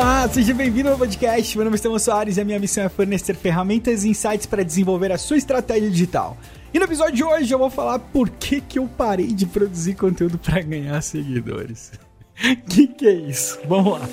Olá, seja bem-vindo ao podcast. Meu nome é Estevão Soares e a minha missão é fornecer ferramentas e insights para desenvolver a sua estratégia digital. E no episódio de hoje eu vou falar por que, que eu parei de produzir conteúdo para ganhar seguidores. que que é isso? Vamos lá.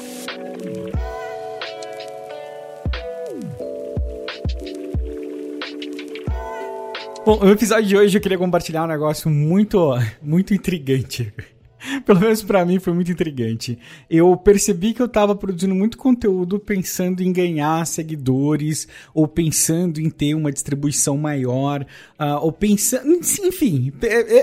Bom, no episódio de hoje eu queria compartilhar um negócio muito, muito intrigante. Pelo menos para mim foi muito intrigante. Eu percebi que eu tava produzindo muito conteúdo pensando em ganhar seguidores, ou pensando em ter uma distribuição maior, uh, ou pensando. Enfim,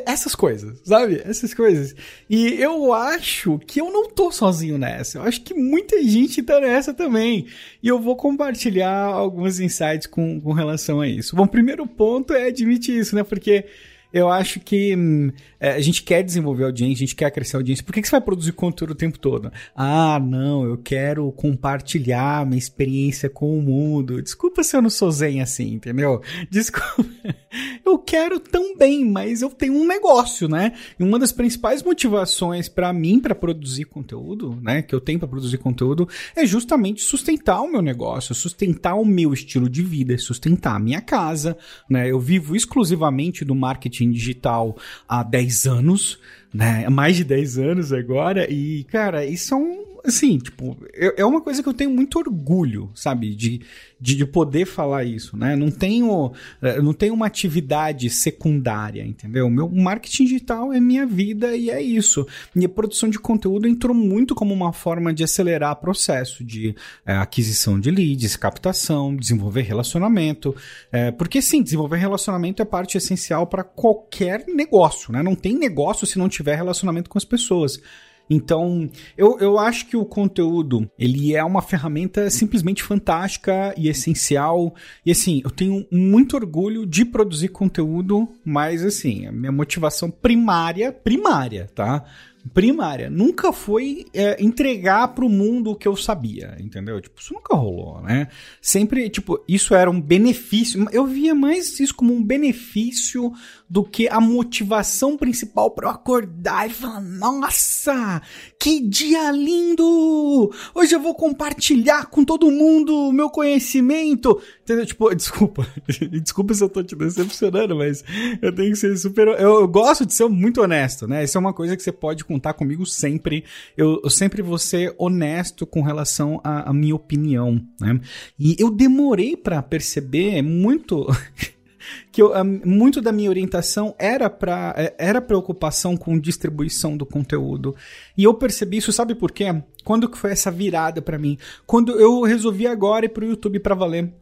essas coisas, sabe? Essas coisas. E eu acho que eu não tô sozinho nessa. Eu acho que muita gente tá nessa também. E eu vou compartilhar alguns insights com, com relação a isso. Bom, o primeiro ponto é admitir isso, né? Porque eu acho que hum, é, a gente quer desenvolver audiência, a gente quer crescer audiência. Por que, que você vai produzir conteúdo o tempo todo? Ah, não, eu quero compartilhar minha experiência com o mundo. Desculpa se eu não sou zen assim, entendeu? Desculpa. Eu quero também, mas eu tenho um negócio, né? E uma das principais motivações para mim para produzir conteúdo, né, que eu tenho para produzir conteúdo, é justamente sustentar o meu negócio, sustentar o meu estilo de vida, sustentar a minha casa, né? Eu vivo exclusivamente do marketing marketing digital há 10 anos, né? Mais de 10 anos agora. E, cara, isso é um assim, tipo, é uma coisa que eu tenho muito orgulho, sabe, de, de, de, poder falar isso, né? Não tenho, é, não tenho uma atividade secundária, entendeu? Meu marketing digital é minha vida e é isso. E a produção de conteúdo entrou muito como uma forma de acelerar o processo de é, aquisição de leads, captação, desenvolver relacionamento, é, porque sim, desenvolver relacionamento é parte essencial para qualquer negócio, né? Não tem negócio se não tiver relacionamento com as pessoas. Então, eu, eu acho que o conteúdo, ele é uma ferramenta simplesmente fantástica e essencial. E assim, eu tenho muito orgulho de produzir conteúdo, mas assim, a minha motivação primária, primária, tá? Primária nunca foi é, entregar para o mundo o que eu sabia, entendeu? Tipo, isso nunca rolou, né? Sempre, tipo, isso era um benefício. Eu via mais isso como um benefício do que a motivação principal para eu acordar e falar: nossa, que dia lindo! Hoje eu vou compartilhar com todo mundo o meu conhecimento. Entendeu? Tipo, desculpa, desculpa se eu tô te decepcionando, mas eu tenho que ser super. Eu, eu gosto de ser muito honesto, né? Isso é uma coisa que você pode contar comigo sempre. Eu, eu sempre vou ser honesto com relação à, minha opinião, né? E eu demorei para perceber muito. que eu, muito da minha orientação era para é, era preocupação com distribuição do conteúdo. E eu percebi isso, sabe por quê? Quando que foi essa virada para mim? Quando eu resolvi agora ir pro YouTube para valer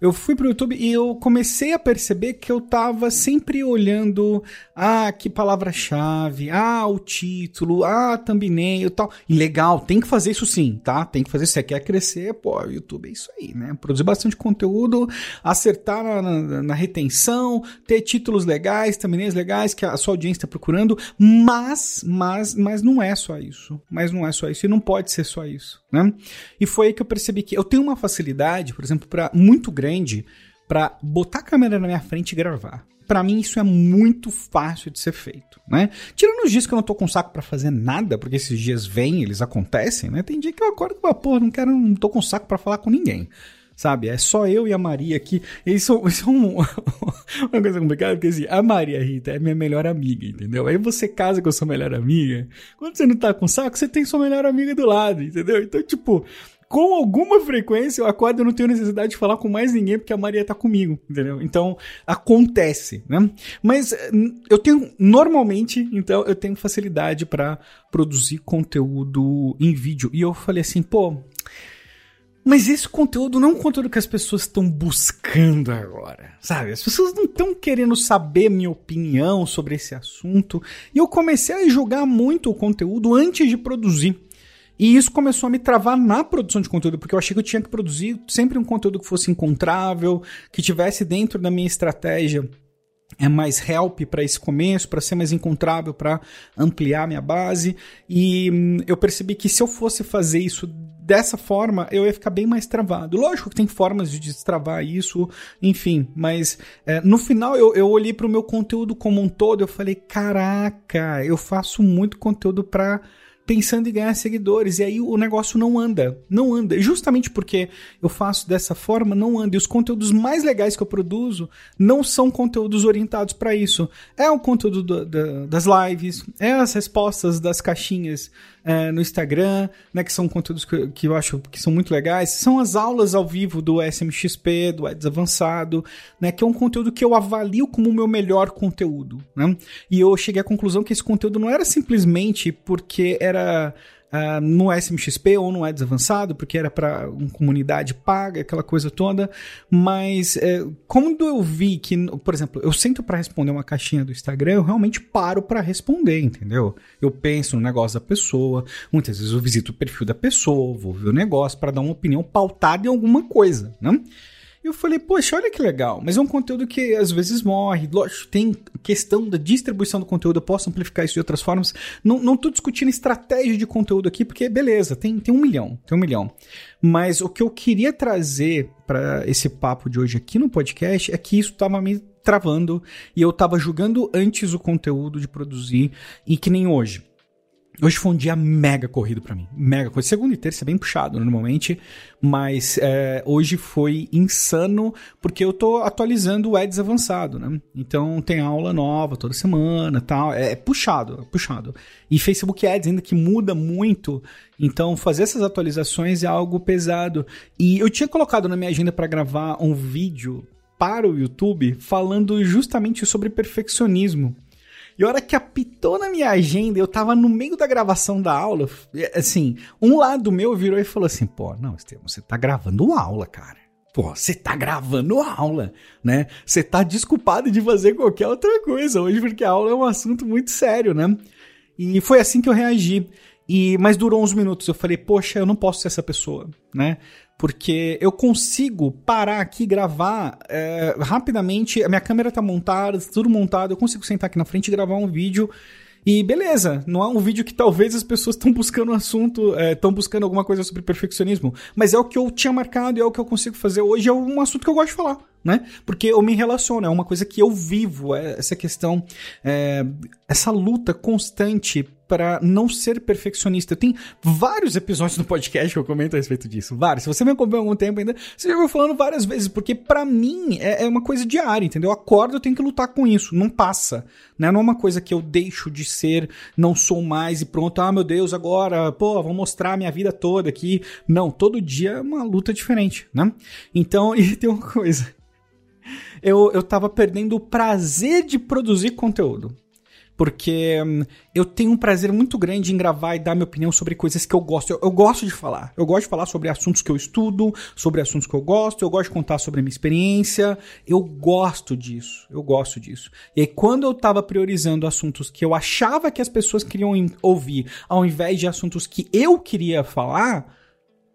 eu fui pro YouTube e eu comecei a perceber que eu tava sempre olhando, ah, que palavra-chave, ah, o título, ah, thumbnail e tal. E legal, tem que fazer isso sim, tá? Tem que fazer, se você quer crescer, pô, YouTube é isso aí, né? Produzir bastante conteúdo, acertar na, na, na retenção, ter títulos legais, thumbnails legais que a sua audiência está procurando, mas, mas, mas não é só isso. Mas não é só isso e não pode ser só isso, né? E foi aí que eu percebi que eu tenho uma facilidade, por exemplo, para muito grande grande para botar a câmera na minha frente e gravar. Para mim isso é muito fácil de ser feito, né? Tirando os dias que eu não tô com saco para fazer nada, porque esses dias vêm, eles acontecem, né? Tem dia que eu acordo falo, pô, não quero, não tô com saco para falar com ninguém sabe? É só eu e a Maria aqui. Isso, isso é um, uma coisa complicada, porque assim, a Maria Rita é minha melhor amiga, entendeu? Aí você casa com a sua melhor amiga. Quando você não tá com saco, você tem sua melhor amiga do lado, entendeu? Então, tipo, com alguma frequência eu acordo e não tenho necessidade de falar com mais ninguém porque a Maria tá comigo, entendeu? Então, acontece, né? Mas hum, eu tenho, normalmente, então, eu tenho facilidade para produzir conteúdo em vídeo. E eu falei assim, pô, mas esse conteúdo não é um conteúdo que as pessoas estão buscando agora, sabe? As pessoas não estão querendo saber minha opinião sobre esse assunto. E eu comecei a julgar muito o conteúdo antes de produzir. E isso começou a me travar na produção de conteúdo, porque eu achei que eu tinha que produzir sempre um conteúdo que fosse encontrável, que tivesse dentro da minha estratégia é mais help para esse começo, para ser mais encontrável, para ampliar minha base. E hum, eu percebi que se eu fosse fazer isso dessa forma, eu ia ficar bem mais travado. Lógico que tem formas de destravar isso, enfim, mas é, no final eu, eu olhei para o meu conteúdo como um todo, eu falei, caraca, eu faço muito conteúdo para pensando em ganhar seguidores. E aí o negócio não anda. Não anda. Justamente porque eu faço dessa forma, não anda. E os conteúdos mais legais que eu produzo não são conteúdos orientados para isso. É o conteúdo do, do, das lives, é as respostas das caixinhas é, no Instagram, né? Que são conteúdos que, que eu acho que são muito legais. São as aulas ao vivo do SMXP, do Eds Avançado, né? Que é um conteúdo que eu avalio como o meu melhor conteúdo, né? E eu cheguei à conclusão que esse conteúdo não era simplesmente porque era uh, no SMXP ou no Ads avançado, porque era para uma comunidade paga, aquela coisa toda. Mas uh, quando eu vi que, por exemplo, eu sento para responder uma caixinha do Instagram, eu realmente paro para responder, entendeu? Eu penso no negócio da pessoa, muitas vezes eu visito o perfil da pessoa, vou ver o negócio para dar uma opinião pautada em alguma coisa, né? Eu falei, poxa, olha que legal, mas é um conteúdo que às vezes morre. Lógico, tem questão da distribuição do conteúdo, eu posso amplificar isso de outras formas. Não, não discutindo estratégia de conteúdo aqui, porque beleza, tem, tem um milhão, tem um milhão. Mas o que eu queria trazer para esse papo de hoje aqui no podcast é que isso tava me travando e eu tava julgando antes o conteúdo de produzir e que nem hoje. Hoje foi um dia mega corrido para mim. Mega corrido. Segunda e terça é bem puxado normalmente, mas é, hoje foi insano porque eu tô atualizando o Ads avançado, né? Então tem aula nova toda semana tal. É, é puxado, é puxado. E Facebook Ads ainda que muda muito. Então fazer essas atualizações é algo pesado. E eu tinha colocado na minha agenda para gravar um vídeo para o YouTube falando justamente sobre perfeccionismo. E a hora que apitou na minha agenda, eu tava no meio da gravação da aula, assim, um lado meu virou e falou assim, pô, não, Estevam, você tá gravando aula, cara. Pô, você tá gravando aula, né? Você tá desculpado de fazer qualquer outra coisa hoje, porque a aula é um assunto muito sério, né? E foi assim que eu reagi. E, mas durou uns minutos. Eu falei, poxa, eu não posso ser essa pessoa, né? porque eu consigo parar aqui gravar é, rapidamente. A minha câmera tá montada, tudo montado. Eu consigo sentar aqui na frente e gravar um vídeo. E beleza, não é um vídeo que talvez as pessoas estão buscando um assunto, estão é, buscando alguma coisa sobre perfeccionismo, mas é o que eu tinha marcado e é o que eu consigo fazer hoje, é um assunto que eu gosto de falar, né? Porque eu me relaciono, é uma coisa que eu vivo, é essa questão, é, essa luta constante para não ser perfeccionista. Tem vários episódios no podcast que eu comento a respeito disso. Vários. Se você me acompanha há algum tempo ainda, você já ouviu falando várias vezes, porque para mim é, é, uma coisa diária, entendeu? Eu acordo, eu tenho que lutar com isso. Não passa. Né? Não é uma coisa que eu deixo de ser, não sou mais e pronto. Ah, meu Deus, agora, pô, vou mostrar a minha vida toda aqui. Não, todo dia é uma luta diferente, né? Então, e tem uma coisa. Eu, eu tava perdendo o prazer de produzir conteúdo porque hum, eu tenho um prazer muito grande em gravar e dar minha opinião sobre coisas que eu gosto. Eu, eu, gosto de falar. Eu gosto de falar sobre assuntos que eu estudo, sobre assuntos que eu gosto, eu gosto de contar sobre a minha experiência. Eu gosto disso. Eu gosto disso. E aí, quando eu tava priorizando assuntos que eu achava que as pessoas queriam ouvir, ao invés de assuntos que eu queria falar.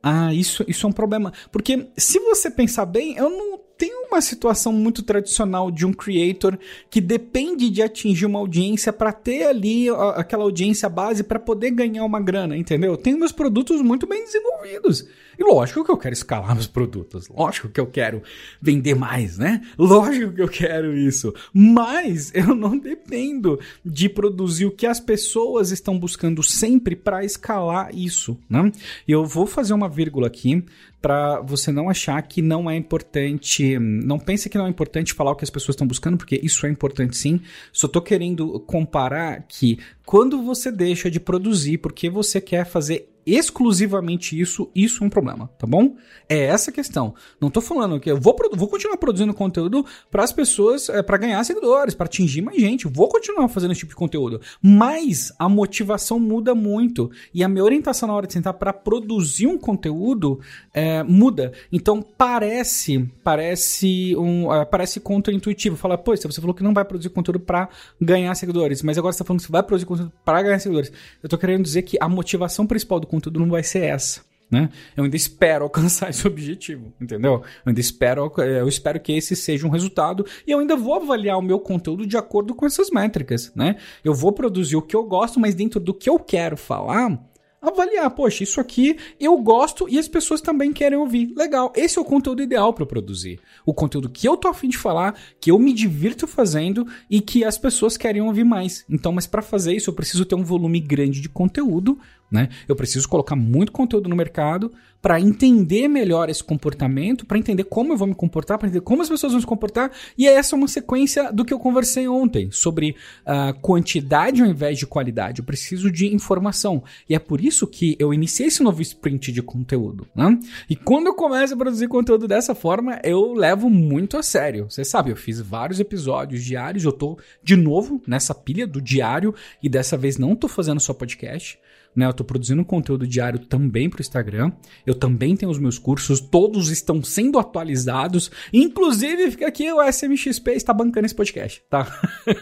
Ah, isso, isso é um problema. Porque se você pensar bem, eu não tem uma situação muito tradicional de um creator que depende de atingir uma audiência para ter ali aquela audiência base para poder ganhar uma grana, entendeu? Tem meus produtos muito bem desenvolvidos. E lógico que eu quero escalar meus produtos, lógico que eu quero vender mais, né? Lógico que eu quero isso. Mas eu não dependo de produzir o que as pessoas estão buscando sempre para escalar isso, né? E eu vou fazer uma vírgula aqui para você não achar que não é importante, não pense que não é importante falar o que as pessoas estão buscando, porque isso é importante sim. Só tô querendo comparar que quando você deixa de produzir porque você quer fazer exclusivamente isso, isso é um problema, tá bom? É essa a questão. Não tô falando que eu vou, vou continuar produzindo conteúdo para as pessoas, é, para ganhar seguidores, para atingir mais gente. Vou continuar fazendo esse tipo de conteúdo. Mas a motivação muda muito e a minha orientação na hora de sentar para produzir um conteúdo é, muda. Então parece, parece um, uh, parece contra-intuitivo. Falar, pô, você falou que não vai produzir conteúdo para ganhar seguidores, mas agora você tá falando que você vai produzir conteúdo para ganhar seguidores. Eu tô querendo dizer que a motivação principal do conteúdo não vai ser essa. Né? Eu ainda espero alcançar esse objetivo, entendeu? Eu ainda espero, eu espero que esse seja um resultado e eu ainda vou avaliar o meu conteúdo de acordo com essas métricas, né? Eu vou produzir o que eu gosto, mas dentro do que eu quero falar, avaliar, poxa, isso aqui eu gosto e as pessoas também querem ouvir. Legal, esse é o conteúdo ideal para produzir. O conteúdo que eu tô afim de falar, que eu me divirto fazendo e que as pessoas querem ouvir mais. Então, mas para fazer isso eu preciso ter um volume grande de conteúdo né? Eu preciso colocar muito conteúdo no mercado para entender melhor esse comportamento, para entender como eu vou me comportar, para entender como as pessoas vão se comportar. E essa é uma sequência do que eu conversei ontem sobre uh, quantidade ao invés de qualidade. Eu preciso de informação. E é por isso que eu iniciei esse novo sprint de conteúdo. Né? E quando eu começo a produzir conteúdo dessa forma, eu levo muito a sério. Você sabe, eu fiz vários episódios diários, eu tô de novo nessa pilha do diário e dessa vez não tô fazendo só podcast né? Eu tô produzindo conteúdo diário também pro Instagram. Eu também tenho os meus cursos, todos estão sendo atualizados. Inclusive, fica aqui o SMXP está bancando esse podcast, tá?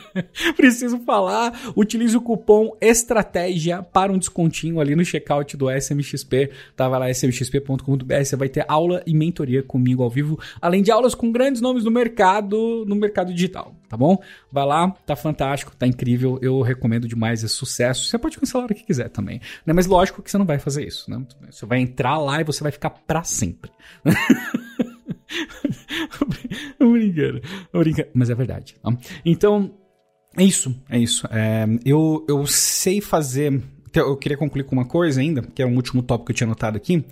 Preciso falar, utilize o cupom estratégia para um descontinho ali no checkout do SMXP. Tava lá smxp.com.br, você vai ter aula e mentoria comigo ao vivo, além de aulas com grandes nomes do mercado, no mercado digital, tá bom? Vai lá, tá fantástico, tá incrível, eu recomendo demais, é sucesso. Você pode cancelar hora que quiser também. Né? Mas lógico que você não vai fazer isso. Né? Você vai entrar lá e você vai ficar para sempre. brincando, brincando. Mas é verdade. Tá? Então, é isso. É isso. É, eu, eu sei fazer. Então, eu queria concluir com uma coisa ainda, que é um último tópico que eu tinha anotado aqui.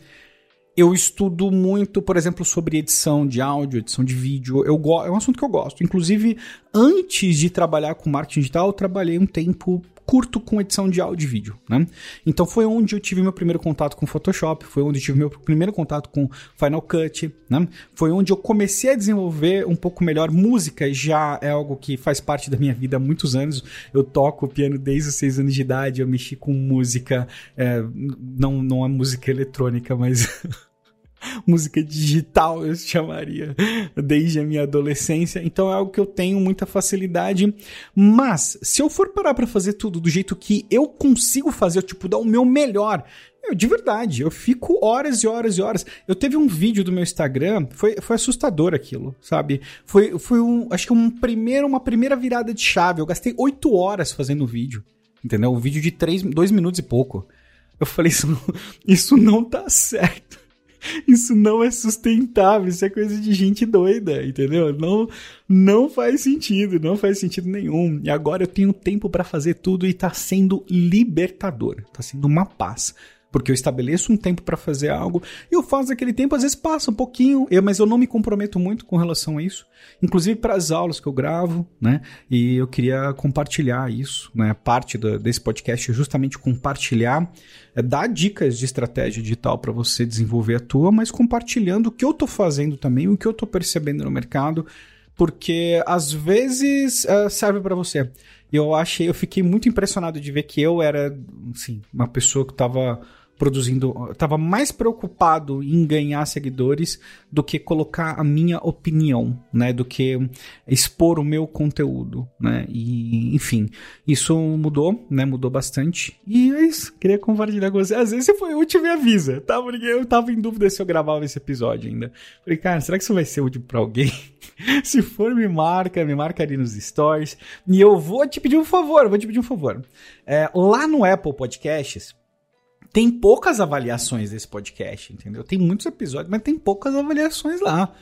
Eu estudo muito, por exemplo, sobre edição de áudio, edição de vídeo. Eu é um assunto que eu gosto. Inclusive, antes de trabalhar com marketing digital, eu trabalhei um tempo curto com edição de áudio e vídeo, né? Então foi onde eu tive meu primeiro contato com Photoshop, foi onde eu tive meu primeiro contato com Final Cut, né? Foi onde eu comecei a desenvolver um pouco melhor música, já é algo que faz parte da minha vida há muitos anos. Eu toco piano desde os seis anos de idade, eu mexi com música, é, não, não é música eletrônica, mas música digital, eu chamaria, desde a minha adolescncia. Então é algo que eu tenho muita facilidade. Mas, se eu for parar para fazer tudo do jeito que eu consigo fazer, tipo, dar o meu melhor, eu, de verdade, eu fico horas e horas e horas. Eu teve um vídeo do meu Instagram, foi, foi assustador aquilo, sabe? Foi, foi um, acho que um primeiro, uma primeira virada de chave. Eu gastei oito horas fazendo o vídeo, entendeu? Um vídeo de três, dois minutos e pouco. Eu falei, isso isso não tá certo. Isso não é sustentável, isso é coisa de gente doida, entendeu? Não, não faz sentido, não faz sentido nenhum. E agora eu tenho tempo para fazer tudo e tá sendo libertador, tá sendo uma paz porque eu estabeleço um tempo para fazer algo e eu faço aquele tempo, às vezes passa um pouquinho, eu, mas eu não me comprometo muito com relação a isso, inclusive para as aulas que eu gravo, né? E eu queria compartilhar isso, né? Parte do, desse podcast é justamente compartilhar, é dar dicas de estratégia digital para você desenvolver a tua, mas compartilhando o que eu tô fazendo também, o que eu tô percebendo no mercado, porque às vezes uh, serve para você. Eu achei, eu fiquei muito impressionado de ver que eu era, assim, uma pessoa que estava produzindo, estava mais preocupado em ganhar seguidores do que colocar a minha opinião, né, do que expor o meu conteúdo, né? E enfim, isso mudou, né? Mudou bastante. E é isso, queria compartilhar com você. Às vezes foi útil, me avisa, tá? Porque eu tava em dúvida se eu gravava esse episódio ainda. Falei, cara, será que isso vai ser útil para alguém? se for, me marca, me marca ali nos stories. E eu vou te pedir um favor, vou te pedir um favor. É, lá no Apple Podcasts, tem poucas avaliações desse podcast, entendeu? Tem muitos episódios, mas tem poucas avaliações lá.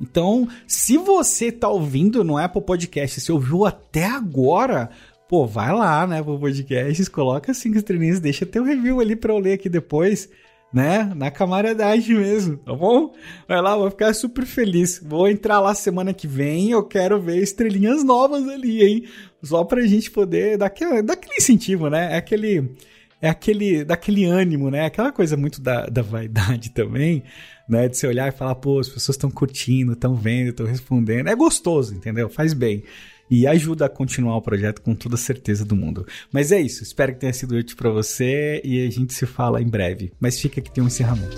Então, se você tá ouvindo no Apple Podcast, se ouviu até agora, pô, vai lá, né, pro podcast, coloca cinco estrelinhas, deixa teu review ali pra eu ler aqui depois, né, na camaradagem mesmo, tá bom? Vai lá, vou ficar super feliz. Vou entrar lá semana que vem, eu quero ver estrelinhas novas ali, hein? Só pra gente poder dar aquele, dar aquele incentivo, né? É aquele é aquele, daquele ânimo, né? Aquela coisa muito da, da vaidade também, né? De você olhar e falar, pô, as pessoas estão curtindo, estão vendo, estão respondendo. É gostoso, entendeu? Faz bem. E ajuda a continuar o projeto com toda certeza do mundo. Mas é isso, espero que tenha sido útil para você e a gente se fala em breve. Mas fica que tem um encerramento.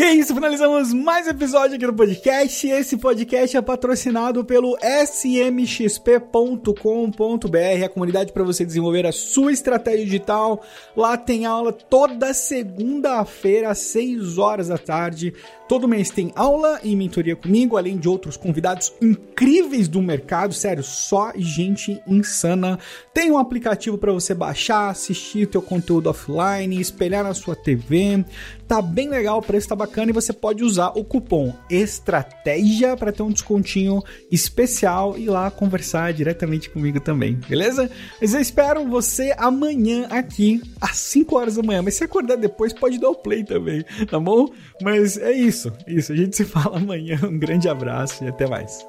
E é isso, finalizamos mais episódio aqui do podcast. Esse podcast é patrocinado pelo smxp.com.br, a comunidade para você desenvolver a sua estratégia digital. Lá tem aula toda segunda-feira às 6 horas da tarde. Todo mês tem aula e mentoria comigo, além de outros convidados incríveis do mercado, sério, só gente insana. Tem um aplicativo para você baixar, assistir teu conteúdo offline, espelhar na sua TV. Tá bem legal, o preço tá bacana e você pode usar o cupom estratégia para ter um descontinho especial e lá conversar diretamente comigo também, beleza? Mas eu espero você amanhã aqui às 5 horas da manhã. Mas se acordar depois, pode dar o play também, tá bom? Mas é isso, isso. A gente se fala amanhã. Um grande abraço e até mais.